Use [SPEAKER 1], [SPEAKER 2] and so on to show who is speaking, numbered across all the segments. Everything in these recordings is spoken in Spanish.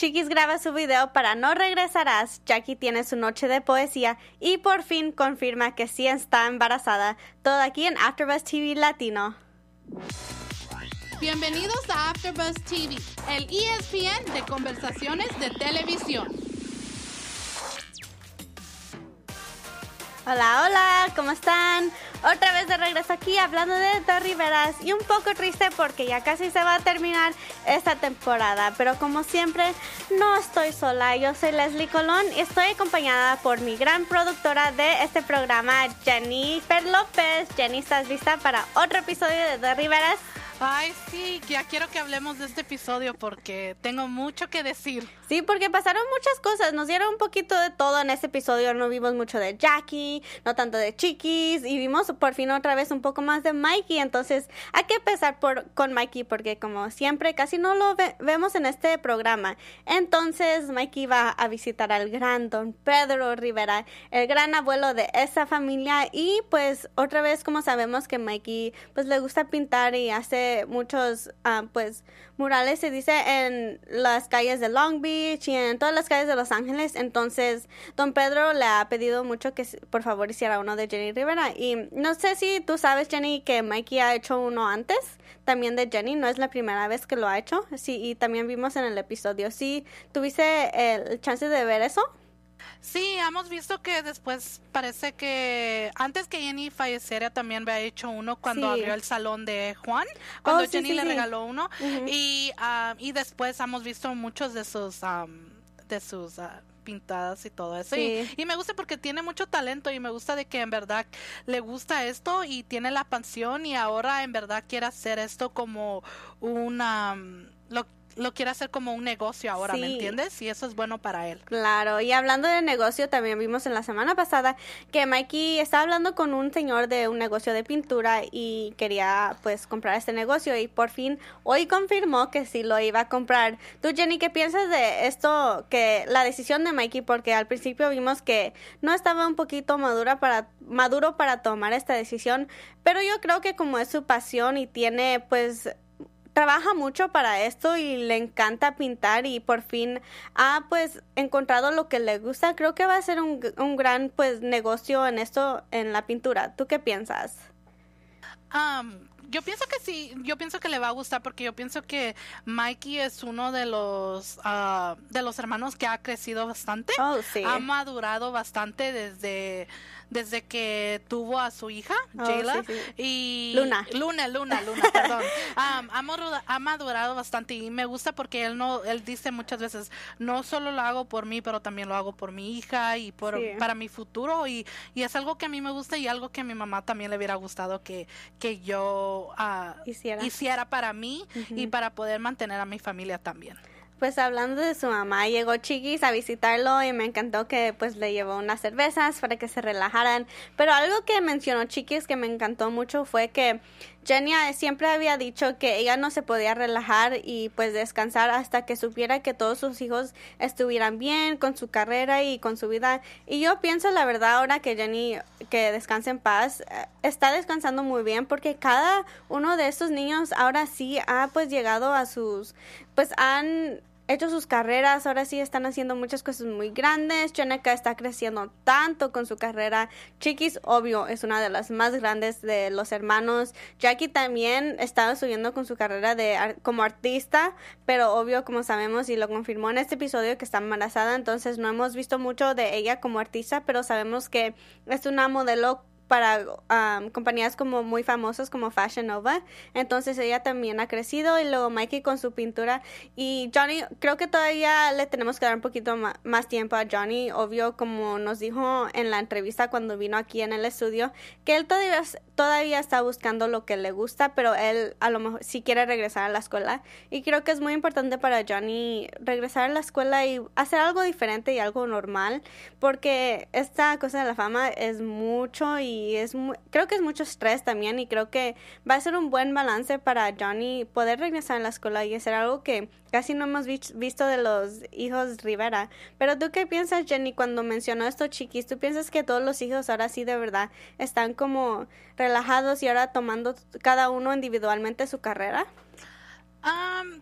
[SPEAKER 1] Chiquis graba su video para No Regresarás, Jackie tiene su noche de poesía y por fin confirma que sí está embarazada. Todo aquí en AfterBuzz TV Latino.
[SPEAKER 2] Bienvenidos a AfterBuzz TV, el ESPN de conversaciones de televisión.
[SPEAKER 1] Hola, hola, ¿cómo están? Otra vez de regreso aquí hablando de The Riveras y un poco triste porque ya casi se va a terminar esta temporada, pero como siempre no estoy sola, yo soy Leslie Colón y estoy acompañada por mi gran productora de este programa, Jennifer López. Jenny, ¿estás lista para otro episodio de The Riveras?
[SPEAKER 2] Ay, sí, ya quiero que hablemos de este episodio porque tengo mucho que decir.
[SPEAKER 1] Sí, porque pasaron muchas cosas. Nos dieron un poquito de todo en este episodio. No vimos mucho de Jackie, no tanto de Chiquis. Y vimos por fin otra vez un poco más de Mikey. Entonces hay que empezar por, con Mikey porque como siempre casi no lo vemos en este programa. Entonces Mikey va a visitar al gran don Pedro Rivera, el gran abuelo de esa familia. Y pues otra vez como sabemos que Mikey pues le gusta pintar y hace muchos, ah, pues, murales, se dice, en las calles de Long Beach y en todas las calles de Los Ángeles. Entonces, don Pedro le ha pedido mucho que por favor hiciera uno de Jenny Rivera. Y no sé si tú sabes, Jenny, que Mikey ha hecho uno antes, también de Jenny. No es la primera vez que lo ha hecho. Sí, y también vimos en el episodio. Sí, ¿tuviste el chance de ver eso?
[SPEAKER 2] Sí, hemos visto que después parece que antes que Jenny falleciera también había hecho uno cuando abrió el salón de Juan, cuando oh, Jenny le regaló uno. Y, ah, y después hemos visto muchos de sus de sus ah, pintadas y todo eso. Y, y, me gusta porque tiene mucho talento y me gusta de que en verdad le gusta esto y tiene la pasión y ahora en verdad quiere hacer esto como una... Lo, lo quiere hacer como un negocio ahora, ¿me entiendes? Y eso es bueno para él.
[SPEAKER 1] Claro, y hablando de negocio, también vimos en la semana pasada que Mikey estaba hablando con un señor de un negocio de pintura y quería pues comprar este negocio y por fin hoy confirmó que sí lo iba a comprar. Tú, Jenny, ¿qué piensas de esto? Que la decisión de Mikey, porque al principio vimos que no estaba un poquito madura para, maduro para tomar esta decisión, pero yo creo que como es su pasión y tiene pues trabaja mucho para esto y le encanta pintar y por fin ha pues encontrado lo que le gusta. Creo que va a ser un, un gran pues negocio en esto, en la pintura. ¿Tú qué piensas?
[SPEAKER 2] yo pienso que sí, yo pienso que le va a gustar porque yo pienso que Mikey es uno de los ah, de los hermanos que ha crecido bastante,
[SPEAKER 1] oh,
[SPEAKER 2] ha madurado bastante desde desde que tuvo a su hija, oh, Jayla, y
[SPEAKER 1] Luna.
[SPEAKER 2] Luna, Luna, Luna, perdón. ha, madurado bastante y me gusta porque él no, él dice muchas veces, no solo lo hago por mí, pero también lo hago por mi hija y por, para mi futuro y, y, es algo que a mí me gusta y algo que a mi mamá también le hubiera gustado que, que yo uh, hiciera. hiciera. para mí y para poder mantener a mi familia también
[SPEAKER 1] pues hablando de su mamá, llegó Chiquis a visitarlo y me encantó que pues le llevó unas cervezas para que se relajaran. Pero algo que mencionó Chiquis que me encantó mucho fue que Jenny siempre había dicho que ella no se podía relajar y pues descansar hasta que supiera que todos sus hijos estuvieran bien con su carrera y con su vida. Y yo pienso la verdad ahora que Jenny que descanse en paz eh, está descansando muy bien porque cada uno de estos niños ahora sí ha pues llegado a sus pues han hecho sus carreras, ahora sí están haciendo muchas cosas muy grandes. Cheneka está creciendo tanto con su carrera. Chiquis, obvio, es una de las más grandes de los hermanos. Jackie también estaba subiendo con su carrera de como artista, pero obvio, como sabemos y lo confirmó en este episodio que está embarazada, entonces no hemos visto mucho de ella como artista, pero sabemos que es una modelo para compañías como muy famosas como Fashion Nova. Entonces ella también ha crecido y luego Mikey con su pintura. Y Johnny, creo que todavía le tenemos que dar un poquito más tiempo a Johnny. Obvio, como nos dijo en la entrevista cuando vino aquí en el estudio, que él todavía, todavía está buscando lo que le gusta, pero él a lo mejor sí quiere regresar a la escuela. Y creo que es muy importante para Johnny regresar a la escuela y hacer algo diferente y algo normal, porque esta cosa de la fama es mucho y es creo que es mucho estrés también y creo que va a ser un buen balance para Johnny poder regresar a la escuela y hacer algo que casi no hemos visto de los hijos Rivera. Pero tú qué piensas Jenny cuando mencionó esto chiquis, tú piensas que todos los hijos ahora sí de verdad están como relajados y ahora tomando cada uno individualmente su carrera?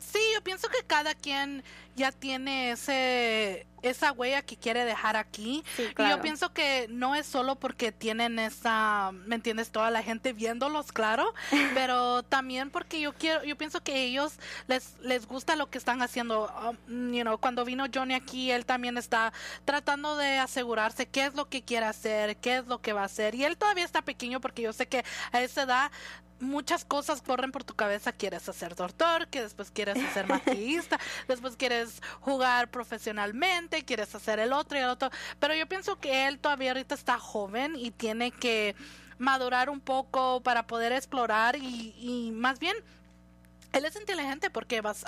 [SPEAKER 2] Sí, yo pienso que cada quien ya tiene ese esa huella que quiere dejar aquí. Y yo pienso que no es solo porque tienen esa, ¿me entiendes? Toda la gente viéndolos, claro, pero también porque yo quiero, yo pienso que ellos les les gusta lo que están haciendo. Um, you know, cuando vino Johnny aquí, él también está tratando de asegurarse qué es lo que quiere hacer, qué es lo que va a hacer. Y él todavía está pequeño porque yo sé que a esa edad muchas cosas corren por tu cabeza. Quieres ser doctor, que después quieres ser maquillista, después quieres jugar profesionalmente, quieres hacer el otro y el otro. Pero yo pienso que él todavía ahorita está joven y tiene que madurar un poco para poder explorar y, y más bien él es inteligente porque vas,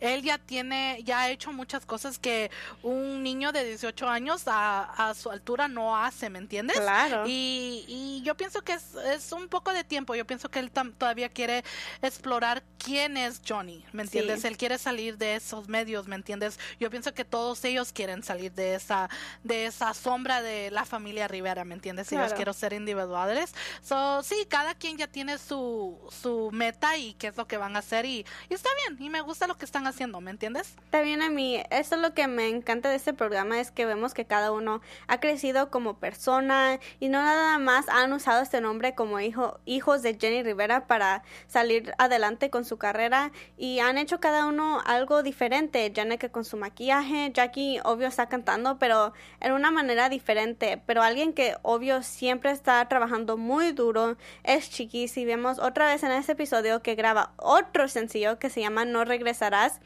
[SPEAKER 2] él ya tiene, ya ha hecho muchas cosas que un niño de 18 años a, a su altura no hace, ¿me entiendes?
[SPEAKER 1] Claro.
[SPEAKER 2] Y, y yo pienso que es, es, un poco de tiempo. Yo pienso que él todavía quiere explorar quién es Johnny, ¿me entiendes? Él quiere salir de esos medios, ¿me entiendes? Yo pienso que todos ellos quieren salir de esa, de esa sombra de la familia Rivera, ¿me entiendes? Ellos quieren ser individuales. So, sí, cada quien ya tiene su, su meta y qué es lo que van a hacer y, está bien y me gusta lo que están haciendo, ¿me entiendes?
[SPEAKER 1] También a mí, eso es lo que me encanta de este programa es que vemos que cada uno ha crecido como persona y no nada más han usado este nombre como hijo, hijos de Jenny Rivera para salir adelante con su carrera y han hecho cada uno algo diferente. que con su maquillaje, Jackie obvio está cantando, pero en una manera diferente. Pero alguien que obvio siempre está trabajando muy duro es Chiqui. Si vemos otra vez en este episodio que graba otro sencillo que se llama No regresarás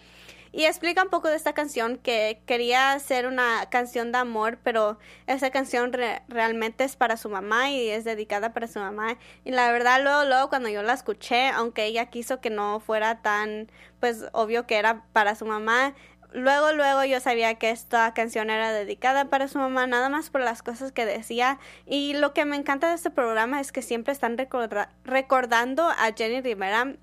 [SPEAKER 1] y explica un poco de esta canción que quería ser una canción de amor, pero esa canción realmente es para su mamá y es dedicada para su mamá. Y la verdad, luego, luego cuando yo la escuché, aunque ella quiso que no fuera tan, pues obvio que era para su mamá, luego, luego yo sabía que esta canción era dedicada para su mamá, nada más por las cosas que decía. Y lo que me encanta de este programa es que siempre están recordando a Jenny Rivera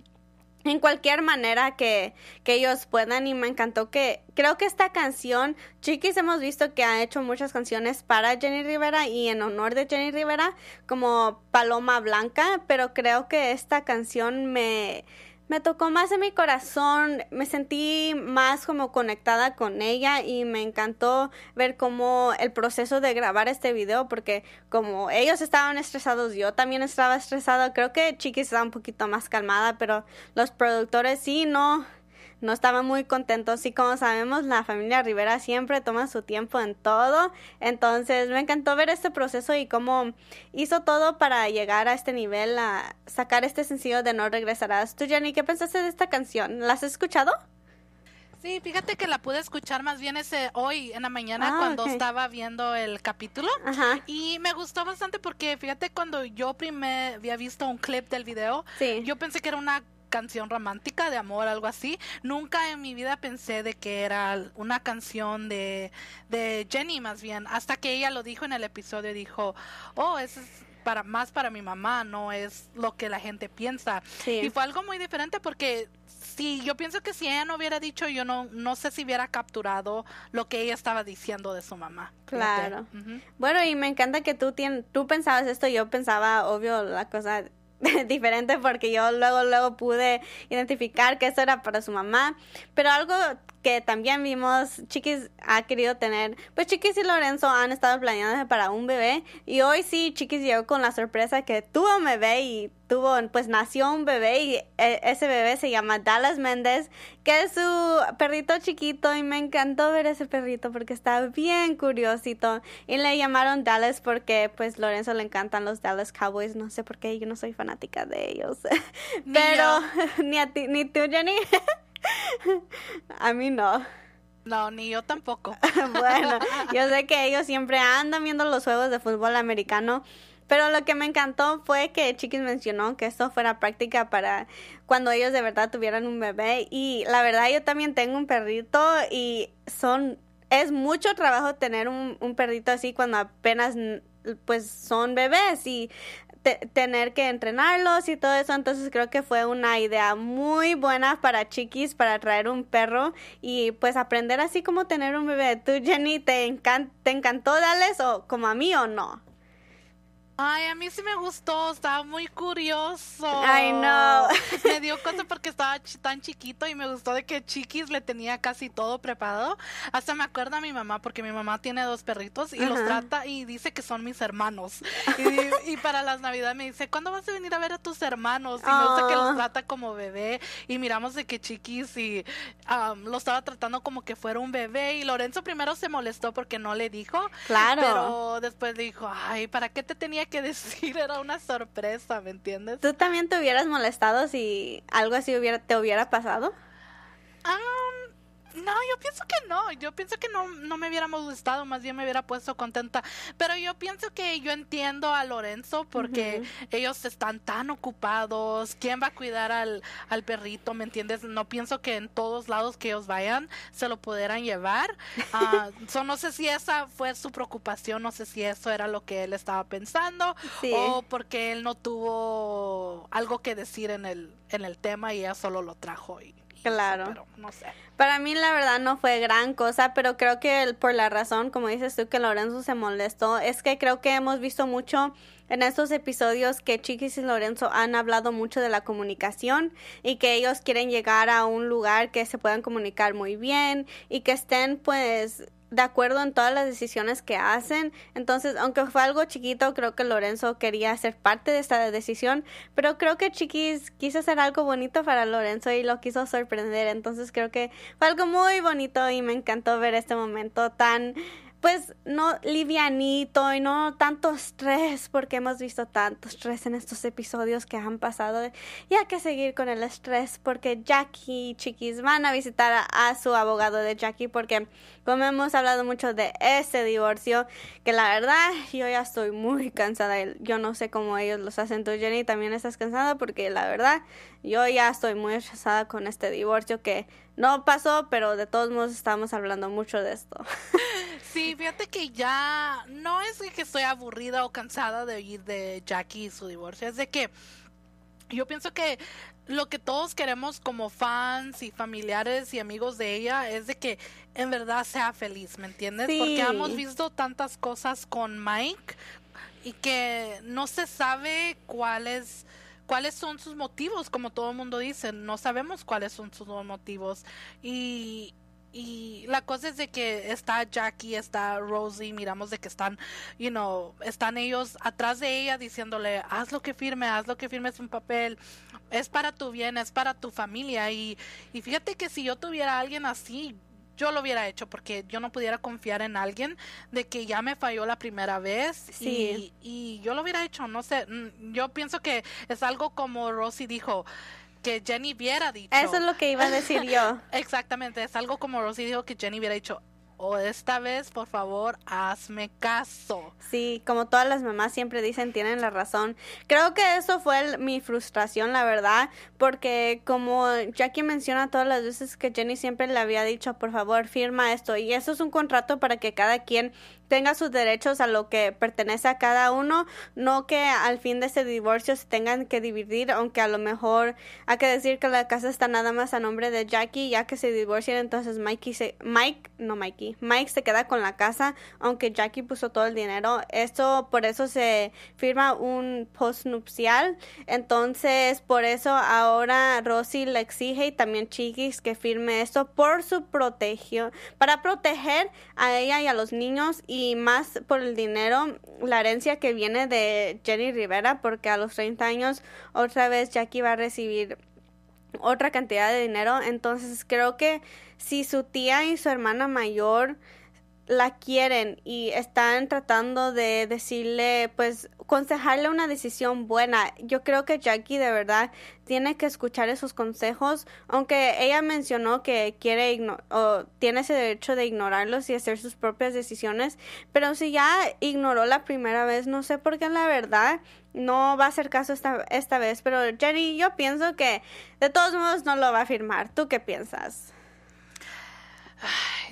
[SPEAKER 1] en cualquier manera que, que, ellos puedan y me encantó que creo que esta canción Chiquis hemos visto que ha hecho muchas canciones para Jenny Rivera y en honor de Jenny Rivera como Paloma Blanca pero creo que esta canción me me tocó más en mi corazón, me sentí más como conectada con ella y me encantó ver cómo el proceso de grabar este video porque como ellos estaban estresados, yo también estaba estresada, creo que Chiquis estaba un poquito más calmada, pero los productores sí, no, no estaban muy contentos y como sabemos la familia Rivera siempre toma su tiempo en todo. Entonces me encantó ver este proceso y cómo hizo todo para llegar a este nivel a sacar este sencillo de No regresarás. Tú Jenny qué pensaste de esta canción ¿la has escuchado?
[SPEAKER 2] Sí, fíjate que la pude escuchar más bien ese hoy en la mañana ah, cuando estaba viendo el capítulo. Y me gustó bastante porque fíjate cuando yo primero había visto un clip del video, yo pensé que era una canción romántica de amor, algo así. Nunca en mi vida pensé de que era una canción de, de Jenny más bien, hasta que ella lo dijo en el episodio, dijo, oh, eso es para más para mi mamá, no es lo que la gente piensa. Y fue algo muy diferente porque sí, yo pienso que si ella no hubiera dicho, yo no, no sé si hubiera capturado lo que ella estaba diciendo de su mamá.
[SPEAKER 1] Claro. Bueno, y me encanta que tú, tien, tú pensabas esto, yo pensaba, obvio, la cosa diferente porque yo luego luego pude identificar que eso era para su mamá. Pero algo que también vimos, Chiquis ha querido tener, pues Chiquis y Lorenzo han estado planeando para un bebé y hoy sí Chiquis llegó con la sorpresa que tuvo un bebé y tuvo, pues nació un bebé y e, ese bebé se llama Dallas Méndez, que es su perrito chiquito y me encantó ver ese perrito porque está bien curiosito y le llamaron Dallas porque pues Lorenzo le encantan los Dallas Cowboys, no sé por qué, yo no soy fanática de ellos, pero ni a ti, ni tú Jenny. A mí no.
[SPEAKER 2] No, ni yo tampoco.
[SPEAKER 1] bueno, yo sé que ellos siempre andan viendo los juegos de fútbol americano, pero lo que me encantó fue que Chiquis mencionó que esto fuera práctica para cuando ellos de verdad tuvieran un bebé y la verdad yo también tengo un perrito y son es mucho trabajo tener un, un perrito así cuando apenas pues son bebés y tener que entrenarlos y todo eso. Entonces creo que fue una idea muy buena para chiquis, para traer un perro y pues aprender así como tener un bebé. ¿Tú, Jenny, te, te encantó darles o como a mí o no?
[SPEAKER 2] Ay, a mí sí me gustó, estaba muy curioso.
[SPEAKER 1] I know.
[SPEAKER 2] Me dio cosa porque estaba tan chiquito y me gustó de que Chiquis le tenía casi todo preparado. Hasta me acuerda a mi mamá porque mi mamá tiene dos perritos y los trata y dice que son mis hermanos. Y, para las navidades me dice, ¿cuándo vas a venir a ver a tus hermanos? Y me gusta que los trata como bebé y miramos de que Chiquis y lo estaba tratando como que fuera un bebé y Lorenzo primero se molestó porque no le dijo.
[SPEAKER 1] Claro.
[SPEAKER 2] Pero después dijo, ay, ¿para qué te tenía que decir, era una sorpresa, ¿me entiendes?
[SPEAKER 1] ¿Tú también te hubieras molestado si algo así hubiera, te hubiera pasado?
[SPEAKER 2] No, yo pienso que no. Yo pienso que no, no me hubiéramos gustado, más bien me hubiera puesto contenta. Pero yo pienso que yo entiendo a Lorenzo porque ellos están tan ocupados. ¿Quién va a cuidar al, al perrito? ¿Me entiendes? No pienso que en todos lados que ellos vayan se lo pudieran llevar. Uh, no sé si esa fue su preocupación, no sé si eso era lo que él estaba pensando o porque él no tuvo algo que decir en el, en el tema y ella solo lo trajo. Y,
[SPEAKER 1] Claro.
[SPEAKER 2] no sé.
[SPEAKER 1] Para mí la verdad no fue gran cosa, pero creo que por la razón, como dices tú, que Lorenzo se molestó, es que creo que hemos visto mucho en estos episodios que Chiquis y Lorenzo han hablado mucho de la comunicación y que ellos quieren llegar a un lugar que se puedan comunicar muy bien y que estén pues de acuerdo en todas las decisiones que hacen. Entonces, aunque fue algo chiquito, creo que Lorenzo quería ser parte de esta decisión, pero creo que Chiquis quiso hacer algo bonito para Lorenzo y lo quiso sorprender. Entonces, creo que fue algo muy bonito y me encantó ver este momento tan pues no livianito y no tanto estrés porque hemos visto tanto estrés en estos episodios que han pasado y hay que seguir con el estrés porque Jackie y Chiquis van a visitar a, su abogado de Jackie porque como hemos hablado mucho de ese divorcio que la verdad yo ya estoy muy cansada yo no sé cómo ellos los hacen tú Jenny también estás cansada porque la verdad yo ya estoy muy estresada con este divorcio que no pasó pero de todos modos estamos hablando mucho de esto.
[SPEAKER 2] Sí, fíjate que ya no es que estoy aburrida o cansada de oír de Jackie y su divorcio, es de que yo pienso que lo que todos queremos como fans y familiares y amigos de ella es de que en verdad sea feliz, ¿me entiendes? Porque hemos visto tantas cosas con Mike y que no se sabe cuáles cuáles son sus motivos, como todo el mundo dice, no sabemos cuáles son sus motivos. Y y la cosa es de que está Jackie, está Rosie, miramos de que están, you know, están ellos atrás de ella diciéndole, haz lo que firme, haz lo que firmes un papel, es para tu bien, es para tu familia. Y, y fíjate que si yo tuviera a alguien así, yo lo hubiera hecho porque yo no pudiera confiar en alguien de que ya me falló la primera vez y, y yo lo hubiera hecho, no sé, mm, yo pienso que es algo como Rosie dijo, que Jenny hubiera dicho.
[SPEAKER 1] Eso es lo que iba a decir yo.
[SPEAKER 2] Exactamente, es algo como Rosy dijo que Jenny hubiera dicho, o esta vez, por favor, hazme caso.
[SPEAKER 1] Sí, como todas las mamás siempre dicen, tienen la razón. Creo que eso fue mi frustración, la verdad, porque como Jackie menciona todas las veces que Jenny siempre le había dicho, por favor, firma esto. Y eso es un contrato para que cada quien tenga sus derechos a lo que pertenece a cada uno, no que al fin de ese divorcio se tengan que dividir, aunque a lo mejor hay que decir que la casa está nada más a nombre de Jackie, ya que se divorcian, entonces Mikey se, Mike, no Mikey, Mike se queda con la casa, aunque Jackie puso todo el dinero. Esto, por eso se firma un postnupcial, entonces por eso ahora Rosy le exige y también Chiquis que firme esto por su protección, para proteger a ella y a los niños más por el dinero, la herencia que viene de Jenny Rivera, porque a los 30 años otra vez Jackie va a recibir otra cantidad de dinero. Entonces creo que si su tía y su hermana mayor la quieren y están tratando de decirle, pues, aconsejarle una decisión buena. Yo creo que Jackie de verdad tiene que escuchar esos consejos, aunque ella mencionó que quiere o tiene ese derecho de ignorarlos y hacer sus propias decisiones, pero si ya ignoró la primera vez, no sé por qué la verdad no va a hacer caso esta, esta vez, pero Jenny, yo pienso que de todos modos no lo va a firmar. ¿Tú qué piensas?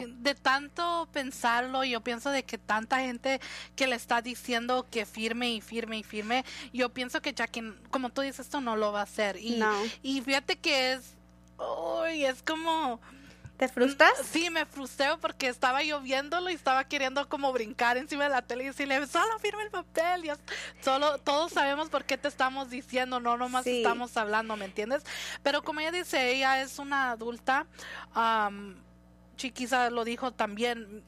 [SPEAKER 2] De tanto pensarlo, yo pienso de que tanta gente que le está diciendo que firme y firme y firme, yo pienso que Jackie, como tú dices, esto no lo va a hacer. Y, y fíjate que es, uy, es como
[SPEAKER 1] ¿Te frustras?
[SPEAKER 2] Sí, me frustré porque estaba lloviéndolo y estaba queriendo como brincar encima de la tele y decirle, solo firme el papel. Y solo, todos sabemos por qué te estamos diciendo, no nomás estamos hablando, ¿me entiendes? Pero como ella dice, ella es una adulta. Um, Chiquisa lo dijo también,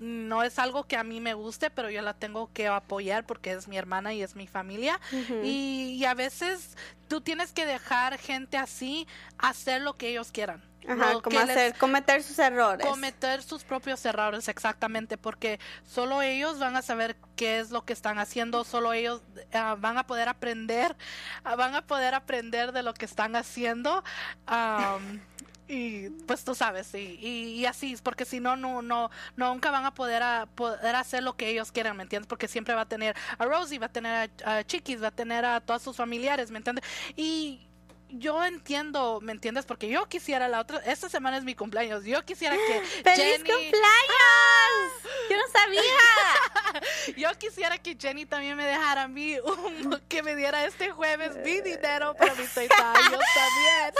[SPEAKER 2] no es algo que a mí me guste, pero yo la tengo que apoyar porque es mi hermana y es mi familia. y, a veces tú tienes que dejar gente así hacer lo que ellos quieran.
[SPEAKER 1] Ajá, como hacer, cometer sus errores.
[SPEAKER 2] Cometer sus propios errores, exactamente, porque solo ellos van a saber qué es lo que están haciendo, solo ellos ah, van a poder aprender, ah, van a poder aprender de lo que están haciendo. Y pues tú sabes y, y, así porque si no no no nunca van a poder a, poder hacer lo que ellos quieran me entiendes porque siempre va a tener a Rosie va a tener a, a Chiquis va a tener a todos sus familiares me entiendes y yo entiendo, ¿me entiendes? Porque yo quisiera la otra, esta semana es mi cumpleaños, yo quisiera que
[SPEAKER 1] ¡Feliz cumpleaños! Yo no sabía.
[SPEAKER 2] yo quisiera que Jenny también me dejara a mí, que me diera este jueves mi dinero para mis seis años también.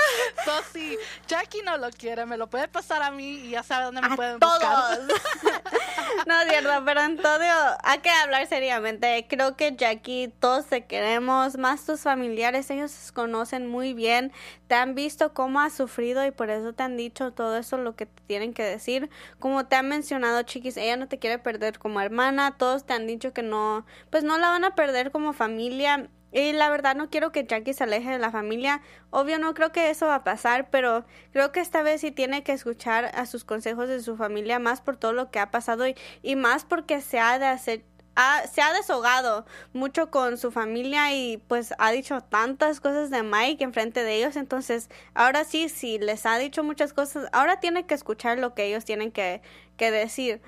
[SPEAKER 2] So, si Jackie no lo quiere, me lo puede pasar a mí y ya sabe dónde me pueden buscar.
[SPEAKER 1] no, es cierto, pero en todo hay que hablar seriamente. Creo que Jackie, todos te queremos, más tus familiares, ellos se conocen muy bien, te han visto cómo has sufrido y por eso te han dicho todo eso lo que te tienen que decir. Como te han mencionado, chiquis, ella no te quiere perder como hermana, todos te han dicho que no, pues no la van a perder como familia. Y la verdad no quiero que Jackie se aleje de la familia. Obvio no creo que eso va a pasar, pero creo que esta vez sí tiene que escuchar a sus consejos de su familia más por todo lo que ha pasado y, y más porque se ha de hacer se ha desahogado mucho con su familia y pues ha dicho tantas cosas de Mike en frente de ellos. Entonces, ahora sí, si les ha dicho muchas cosas, ahora tiene que escuchar lo que ellos tienen que, que decir.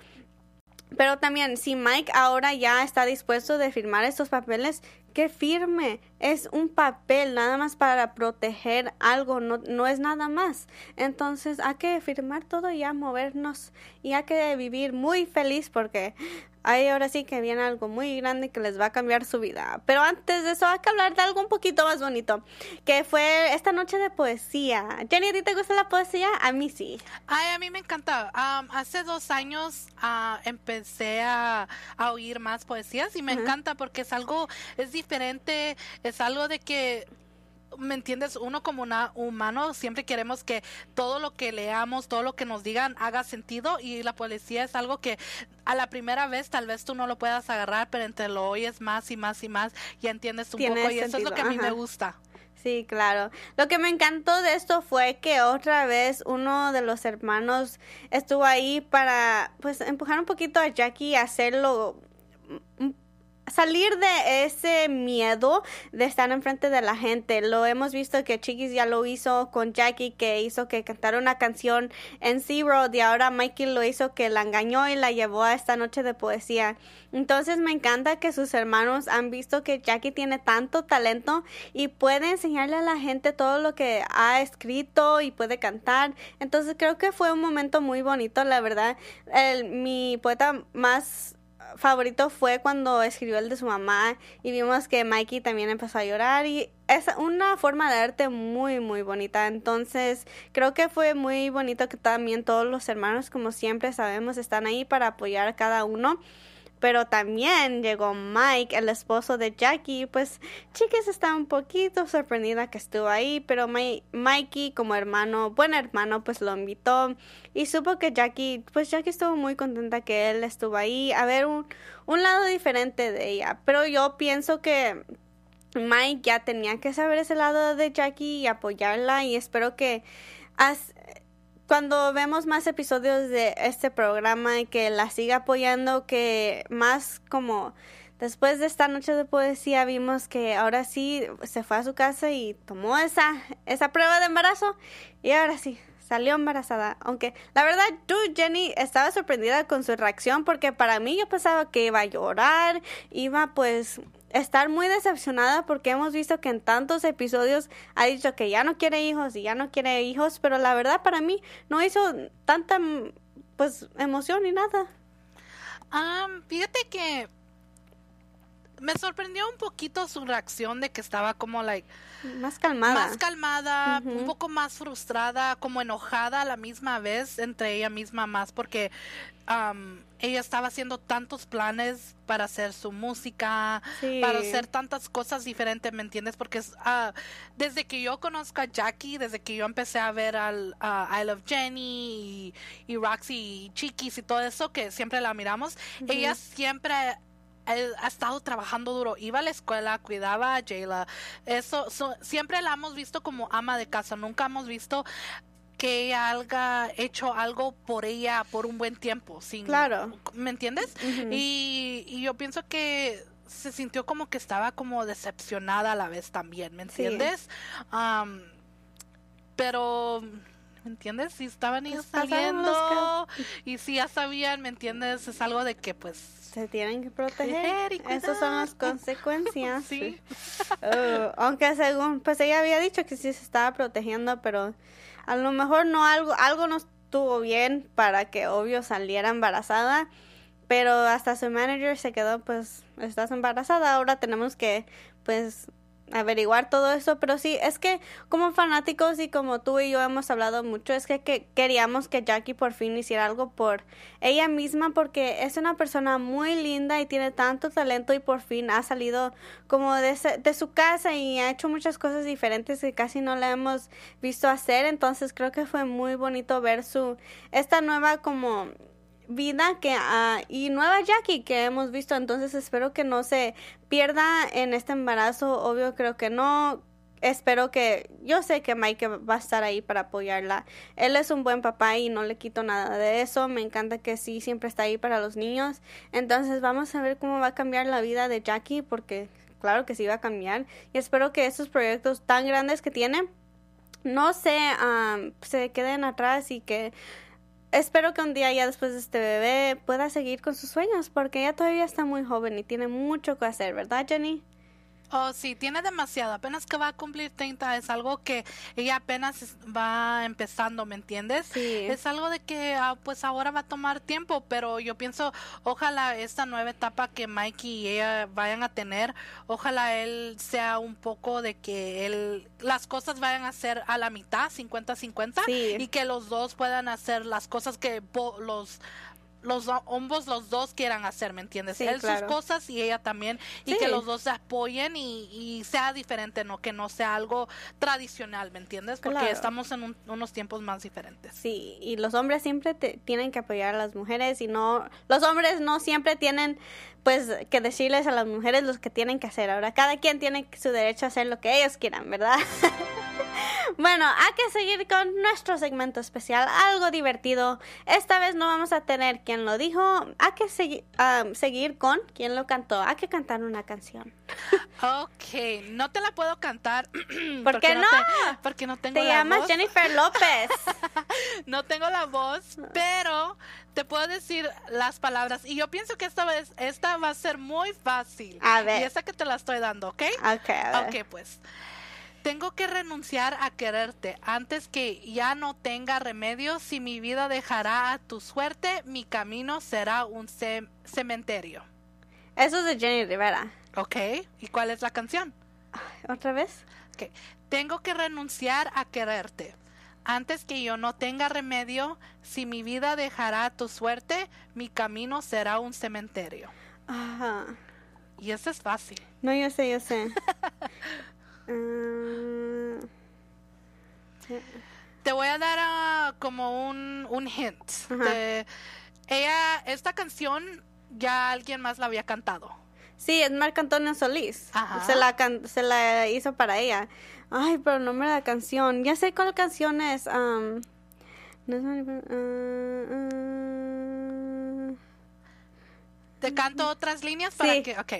[SPEAKER 1] Pero también, si Mike ahora ya está dispuesto de firmar estos papeles, que firme. Es un papel nada más para proteger algo, no, no es nada más. Entonces hay que firmar todo y a movernos y hay que vivir muy feliz porque Ahí ahora sí que viene algo muy grande que les va a cambiar su vida. Pero antes de eso hay que hablar de algo un poquito más bonito, que fue esta noche de poesía. Jenny, ¿a ti te gusta la poesía? A mí sí.
[SPEAKER 2] Ay, a mí me encanta. hace dos años uh, empecé a, a, oír más poesías y me encanta porque es algo, es diferente, es algo de que ¿me entiendes? Uno como una humano siempre queremos que todo lo que leamos, todo lo que nos digan haga sentido y la poesía es algo que a la primera vez tal vez tú no lo puedas agarrar, pero entre lo oyes más y más y más y entiendes un poco y eso es lo que a mí me gusta.
[SPEAKER 1] Sí, claro. Lo que me encantó de esto fue que otra vez uno de los hermanos estuvo ahí para pues empujar un poquito a Jackie a hacerlo salir de ese miedo de estar enfrente de la gente. Lo hemos visto que Chiquis ya lo hizo con Jackie, que hizo que cantara una canción en Road y ahora Mikey lo hizo que la engañó y la llevó a esta noche de poesía. Entonces me encanta que sus hermanos han visto que Jackie tiene tanto talento y puede enseñarle a la gente todo lo que ha escrito y puede cantar. Entonces creo que fue un momento muy bonito, la verdad. El, mi poeta más favorito fue cuando escribió el de su mamá y vimos que Mikey también empezó a llorar y es una forma de arte muy muy bonita. Entonces creo que fue muy bonito que también todos los hermanos como siempre sabemos están ahí para apoyar a cada uno pero también llegó Mike, el esposo de Jackie, pues Chiquis está un poquito sorprendida que estuvo ahí, pero Mikey como hermano, buen hermano, pues lo invitó y supo que Jackie, pues Jackie estuvo muy contenta que él estuvo ahí. A ver un, un lado diferente de ella, pero yo pienso que Mike ya tenía que saber ese lado de Jackie y apoyarla y espero que cuando vemos más episodios de este programa y que la siga apoyando, que más como después de esta noche de poesía vimos que ahora sí se fue a su casa y tomó esa, esa prueba de embarazo y ahora sí salió embarazada. Aunque la verdad, tú, Jenny, estaba sorprendida con su reacción porque para mí yo pensaba que iba a llorar, iba pues estar muy decepcionada porque hemos visto que en tantos episodios ha dicho que ya no quiere hijos y ya no quiere hijos, pero la verdad para mí no hizo tanta pues emoción ni nada.
[SPEAKER 2] fíjate que me sorprendió un poquito su reacción de que estaba como like
[SPEAKER 1] más calmada.
[SPEAKER 2] Más calmada, un poco más frustrada, como enojada a la misma vez entre ella misma más porque ella estaba haciendo tantos planes para hacer su música, para hacer tantas cosas diferentes, ¿me entiendes? Porque uh, desde que yo conozco a Jackie, desde que yo empecé a ver al I Love Jenny y, Roxy y Chiquis y todo eso, que siempre la miramos, ella siempre ha estado trabajando duro, iba a la escuela, cuidaba a Jayla, eso siempre la hemos visto como ama de casa, nunca hemos visto que ella haya hecho algo por ella por un buen tiempo, sin,
[SPEAKER 1] claro,
[SPEAKER 2] ¿me entiendes? y, yo pienso que se sintió como que estaba como decepcionada a la vez también, ¿me entiendes? pero ¿me entiendes? Si estaban ellos saliendo y si ya sabían, ¿me entiendes? Es algo de que pues
[SPEAKER 1] se tienen que proteger. Esas son las consecuencias. sí. Oh, aunque según, pues ella había dicho que sí se estaba protegiendo, pero a lo mejor no algo, algo no estuvo bien para que obvio saliera embarazada. Pero hasta su manager se quedó, pues, estás embarazada, ahora tenemos que, pues, averiguar todo eso, pero sí, es que como fanáticos y como tú y yo hemos hablado mucho, es que, queríamos que Jackie por fin hiciera algo por ella misma porque es una persona muy linda y tiene tanto talento y por fin ha salido como de, de su casa y ha hecho muchas cosas diferentes que casi no la hemos visto hacer, entonces creo que fue muy bonito ver su, esta nueva como vida que uh, y nueva Jackie que hemos visto. Entonces espero que no se pierda en este embarazo. Obvio creo que no. Espero que yo sé que Mike va a estar ahí para apoyarla. Él es un buen papá y no le quito nada de eso. Me encanta que sí siempre está ahí para los niños. Entonces vamos a ver cómo va a cambiar la vida de Jackie porque claro que sí va a cambiar. Y espero que esos proyectos tan grandes que tiene no se se queden atrás y que espero que un día ya después de este bebé pueda seguir con sus sueños porque ella todavía está muy joven y tiene mucho que hacer, ¿verdad, Jenny?
[SPEAKER 2] Oh, sí, tiene demasiado. Apenas que va a cumplir 30 es algo que ella apenas va empezando, ¿me entiendes?
[SPEAKER 1] Sí.
[SPEAKER 2] Es algo de que ah, pues ahora va a tomar tiempo, pero yo pienso, ojalá esta nueva etapa que Mike y ella vayan a tener, ojalá él sea un poco de que él, las cosas vayan a ser a la mitad, 50-50, y que los dos puedan hacer las cosas que los los ambos los dos quieran hacer, ¿me entiendes? Él sus cosas y ella también y que los dos se apoyen y, sea diferente, no que no sea algo tradicional, ¿me entiendes? Porque estamos en unos tiempos más diferentes.
[SPEAKER 1] Sí, y los hombres siempre tienen que apoyar a las mujeres y no los hombres no siempre tienen pues que decirles a las mujeres lo que tienen que hacer. Ahora cada quien tiene su derecho a hacer lo que ellos quieran, ¿verdad? Bueno, hay que seguir con nuestro segmento especial, algo divertido. Esta vez no vamos a tener quien lo dijo, hay que segui seguir con quien lo cantó. Hay que cantar una canción.
[SPEAKER 2] Ok, no te la puedo cantar.
[SPEAKER 1] ¿Por qué no?
[SPEAKER 2] porque no tengo
[SPEAKER 1] te
[SPEAKER 2] la
[SPEAKER 1] llamas Jennifer López.
[SPEAKER 2] no tengo la voz, pero te puedo decir las palabras y yo pienso que esta vez esta va a ser muy fácil.
[SPEAKER 1] A ver.
[SPEAKER 2] Y esa que te la estoy dando, ¿ok?
[SPEAKER 1] Ok, a
[SPEAKER 2] ver. Ok, pues. Tengo que renunciar a quererte antes que ya no tenga remedio. Si mi vida dejará a tu suerte, mi camino será un cementerio.
[SPEAKER 1] Eso es de Jenny Rivera.
[SPEAKER 2] Ok, ¿y cuál es la canción?
[SPEAKER 1] ¿Otra vez?
[SPEAKER 2] Okay. Tengo que renunciar a quererte. Antes que yo no tenga remedio, si mi vida dejará a tu suerte, mi camino será un cementerio.
[SPEAKER 1] Ajá.
[SPEAKER 2] Y eso es fácil.
[SPEAKER 1] No, yo sé, yo sé. Mm.
[SPEAKER 2] Te voy a dar ah, como un, un hint. ella, esta canción ya alguien más la había cantado.
[SPEAKER 1] Sí, es Marc Antonio Solís. Se la, se la hizo para ella. Ay, pero el nombre de la canción. Ya sé cuál canción es. Um,
[SPEAKER 2] Te canto otras líneas para que. Ok.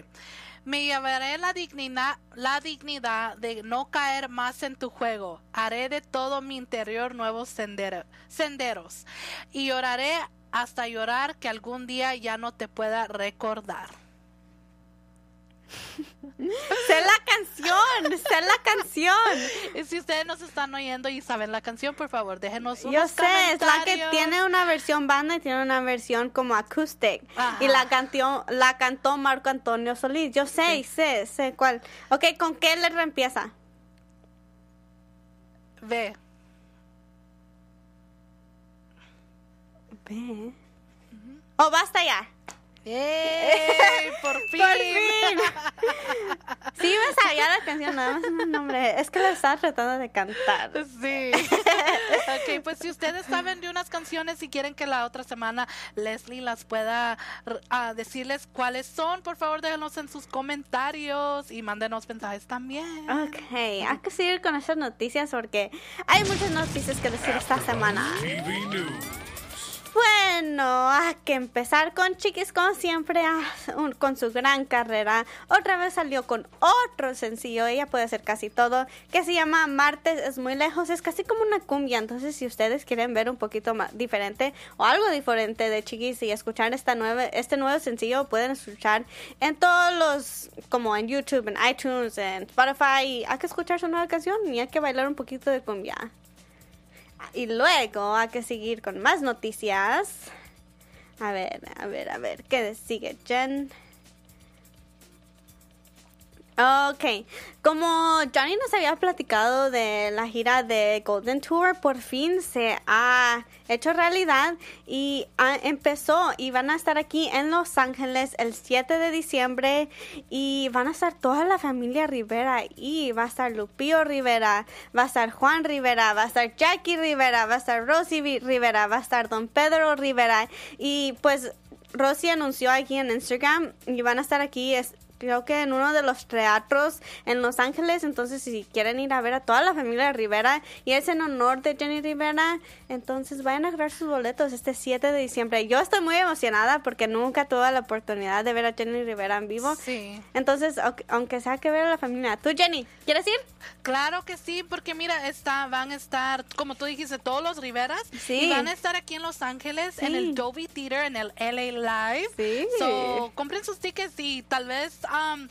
[SPEAKER 2] Me llevaré la dignidad, la dignidad de no caer más en tu juego. Haré de todo mi interior nuevos senderos. Y lloraré hasta llorar que algún día ya no te pueda recordar.
[SPEAKER 1] sé la canción, sé la canción.
[SPEAKER 2] Y si ustedes nos están oyendo y saben la canción, por favor, déjenos unos
[SPEAKER 1] Yo sé, es la que tiene una versión banda y tiene una versión como acoustic. Y la canción, la cantó Marco Antonio Solís. Yo sé, sé, sé cuál. Ok, ¿con qué letra empieza?
[SPEAKER 2] B.
[SPEAKER 1] B. Oh, basta ya.
[SPEAKER 2] ¡Ey! ¡Por fin! ¡Por fin!
[SPEAKER 1] Sí, me sabía la canción, nada más el nombre. Es que la estaba tratando de cantar.
[SPEAKER 2] Sí. ok, pues si ustedes saben de unas canciones y quieren que la otra semana Leslie las pueda uh, decirles cuáles son, por favor déjenos en sus comentarios y mándenos mensajes también.
[SPEAKER 1] Ok, hay que seguir con esas noticias porque hay muchas noticias que decir esta semana. Bueno, hay que empezar con Chiquis como siempre, con su gran carrera. Otra vez salió con otro sencillo, ella puede hacer casi todo, que se llama Martes es muy lejos, es casi como una cumbia, entonces si ustedes quieren ver un poquito más diferente o algo diferente de Chiquis y escuchar esta nueva, este nuevo sencillo, pueden escuchar en todos los, como en YouTube, en iTunes, en Spotify, hay que escuchar su nueva canción y hay que bailar un poquito de cumbia. Y luego hay que seguir con más noticias. A ver, a ver, a ver, ¿qué sigue Jen? Ok, como Johnny nos había platicado de la gira de Golden Tour, por fin se ha hecho realidad y empezó y van a estar aquí en Los Ángeles el 7 de diciembre y van a estar toda la familia Rivera y va a estar Lupio Rivera, va a estar Juan Rivera, va a estar Jackie Rivera, va a estar Rosy Rivera, va a estar Don Pedro Rivera y pues Rosy anunció aquí en Instagram y van a estar aquí creo que en uno de los teatros en Los Ángeles. Entonces, si quieren ir a ver a toda la familia Rivera y es en honor de Jenny Rivera, entonces vayan a agarrar sus boletos este 7 de diciembre. Yo estoy muy emocionada porque nunca tuve la oportunidad de ver a Jenny Rivera en vivo.
[SPEAKER 2] Sí.
[SPEAKER 1] Entonces, aunque sea que ver a la familia. ¿Tú, Jenny, quieres ir?
[SPEAKER 2] Claro que sí, porque mira, está, van a estar, como tú dijiste, todos los Riveras. Sí. Y van a estar aquí en Los Ángeles, en el Dolby Theater, en el LA Live.
[SPEAKER 1] Sí.
[SPEAKER 2] So, compren sus tickets y tal vez um,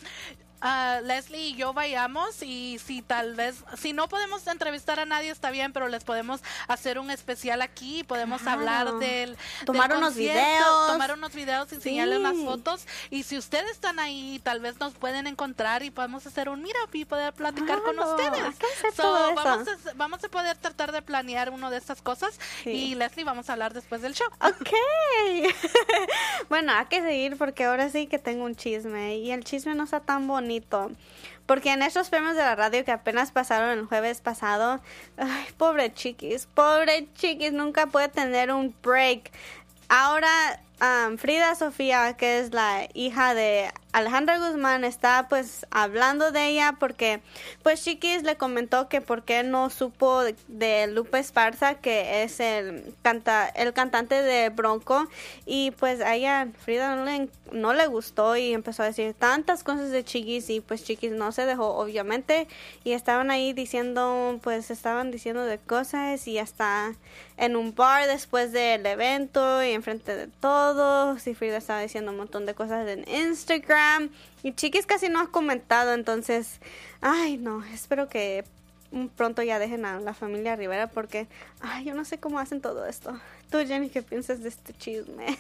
[SPEAKER 2] uh, Leslie y yo vayamos y si tal vez, si no podemos entrevistar a nadie está bien, pero les podemos hacer un especial aquí, podemos hablar del
[SPEAKER 1] tomar unos videos,
[SPEAKER 2] tomar unos videos, enseñarles unas fotos y si ustedes están ahí tal vez nos pueden encontrar y podemos hacer un mira y poder platicar con ustedes. vamos, a, vamos a poder tratar de planear uno de estas cosas y Leslie vamos a hablar después del show.
[SPEAKER 1] Ok. bueno, hay que seguir porque ahora sí que tengo un chisme y el chisme no está tan bonito porque en estos premios de la radio que apenas pasaron el jueves pasado, ay, pobre chiquis, pobre chiquis, nunca puede tener un break. Ahora Frida Sofía, que es la hija de Alejandra Guzmán, está pues hablando de ella porque pues Chiquis le comentó que por qué no supo de, Lupe Esparza, que es el, canta, el cantante de Bronco, y pues a ella Frida no le, no le gustó y empezó a decir tantas cosas de Chiquis y pues Chiquis no se dejó obviamente. Y estaban ahí diciendo pues estaban diciendo de cosas y hasta en un bar después del evento y enfrente de todo todos. Y Frida estaba diciendo un montón de cosas en Instagram y Chiquis casi no ha comentado, entonces, ay no, espero que pronto ya dejen a la familia Rivera porque, ay, yo no sé cómo hacen todo esto. Tú, Jenny, ¿qué piensas de este chisme?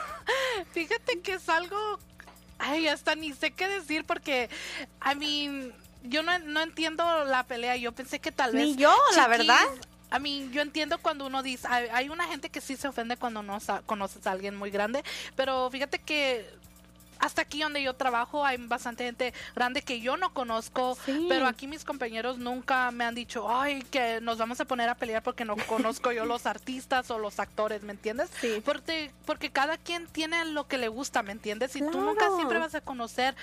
[SPEAKER 2] Fíjate que es algo, ay, hasta ni sé qué decir porque, I mean, yo no, no entiendo la pelea, yo pensé que tal vez...
[SPEAKER 1] Ni yo, la verdad
[SPEAKER 2] a mí, yo entiendo cuando uno dice, hay, una gente que sí se ofende cuando no conoces a alguien muy grande, pero fíjate que hasta aquí donde yo trabajo hay bastante gente grande que yo no conozco, pero aquí mis compañeros nunca me han dicho, ay, que nos vamos a poner a pelear porque no conozco yo los artistas o los actores, ¿me entiendes?
[SPEAKER 1] Sí.
[SPEAKER 2] Porque, porque cada quien tiene lo que le gusta, ¿me entiendes? Y tú nunca siempre vas a conocer,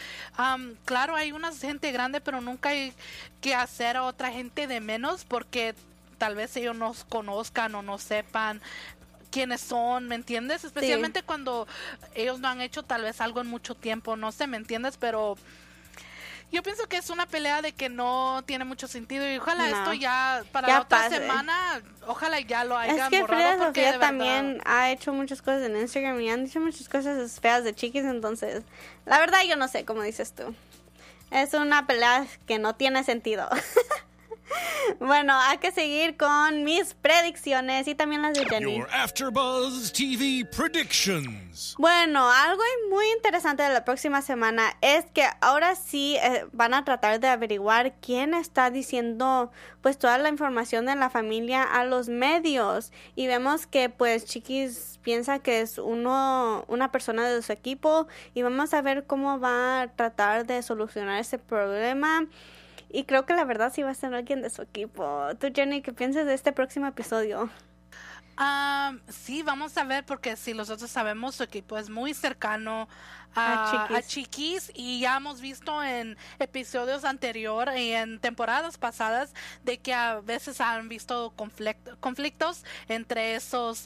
[SPEAKER 2] claro, hay una gente grande, pero nunca hay que hacer a otra gente de menos porque tal vez ellos no conozcan o no sepan quiénes son, ¿me entiendes? Especialmente cuando ellos no han hecho tal vez algo en mucho tiempo, no sé, ¿me entiendes? Pero yo pienso que es una pelea de que no tiene mucho sentido y ojalá esto ya para la otra semana, ojalá ya lo haya
[SPEAKER 1] Es que Frida Sofía también ha hecho muchas cosas en Instagram y han dicho muchas cosas feas de chiquis, entonces, la verdad yo no sé, como dices tú. Es una pelea que no tiene sentido. Bueno, hay que seguir con mis predicciones y también las de Jenny.
[SPEAKER 3] Your AfterBuzz TV predictions.
[SPEAKER 1] Bueno, algo muy interesante de la próxima semana es que ahora sí eh, van a tratar de averiguar quién está diciendo pues toda la información de la familia a los medios y vemos que pues Chiquis piensa que es uno una persona de su equipo y vamos a ver cómo va a tratar de solucionar ese problema. Y creo que la verdad sí va a ser alguien de su equipo. Tú, Jenny, ¿qué piensas de este próximo episodio?
[SPEAKER 2] sí, vamos a ver, porque si nosotros sabemos, su equipo es muy cercano a, a, Chiquis. y ya hemos visto en episodios anteriores y en temporadas pasadas de que a veces han visto conflictos entre esos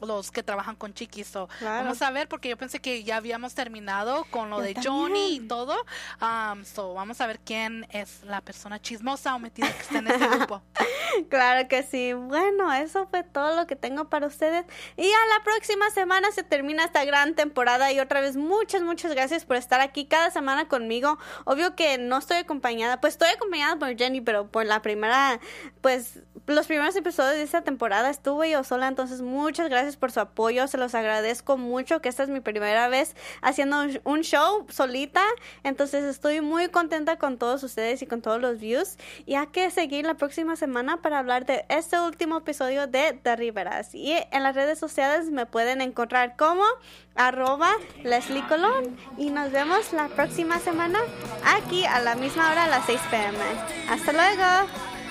[SPEAKER 2] los que trabajan con Chiquis. Vamos a ver, porque yo pensé que ya habíamos terminado con lo de Johnny y todo. Um, so, vamos a ver quién es la persona chismosa o metida que está en este grupo.
[SPEAKER 1] claro que sí. Bueno, eso fue todo lo que tengo para ustedes. Y a la próxima semana se termina esta gran temporada. Y otra vez, muchas, muchas gracias por estar aquí cada semana conmigo. Obvio que no estoy acompañada, pues estoy acompañada por Jenny, pero por la primera, pues los primeros episodios de esta temporada estuve yo sola. Entonces, muchas gracias por su apoyo, se los agradezco mucho, que esta es mi primera vez haciendo un show solita, entonces estoy muy contenta con todos ustedes y con todos los views y hay que seguir la próxima semana para hablar de este último episodio de The Riveras y en las redes sociales me pueden encontrar como arroba Leslie Colón y nos vemos la próxima semana aquí a la misma hora a las 6 pm. Hasta luego.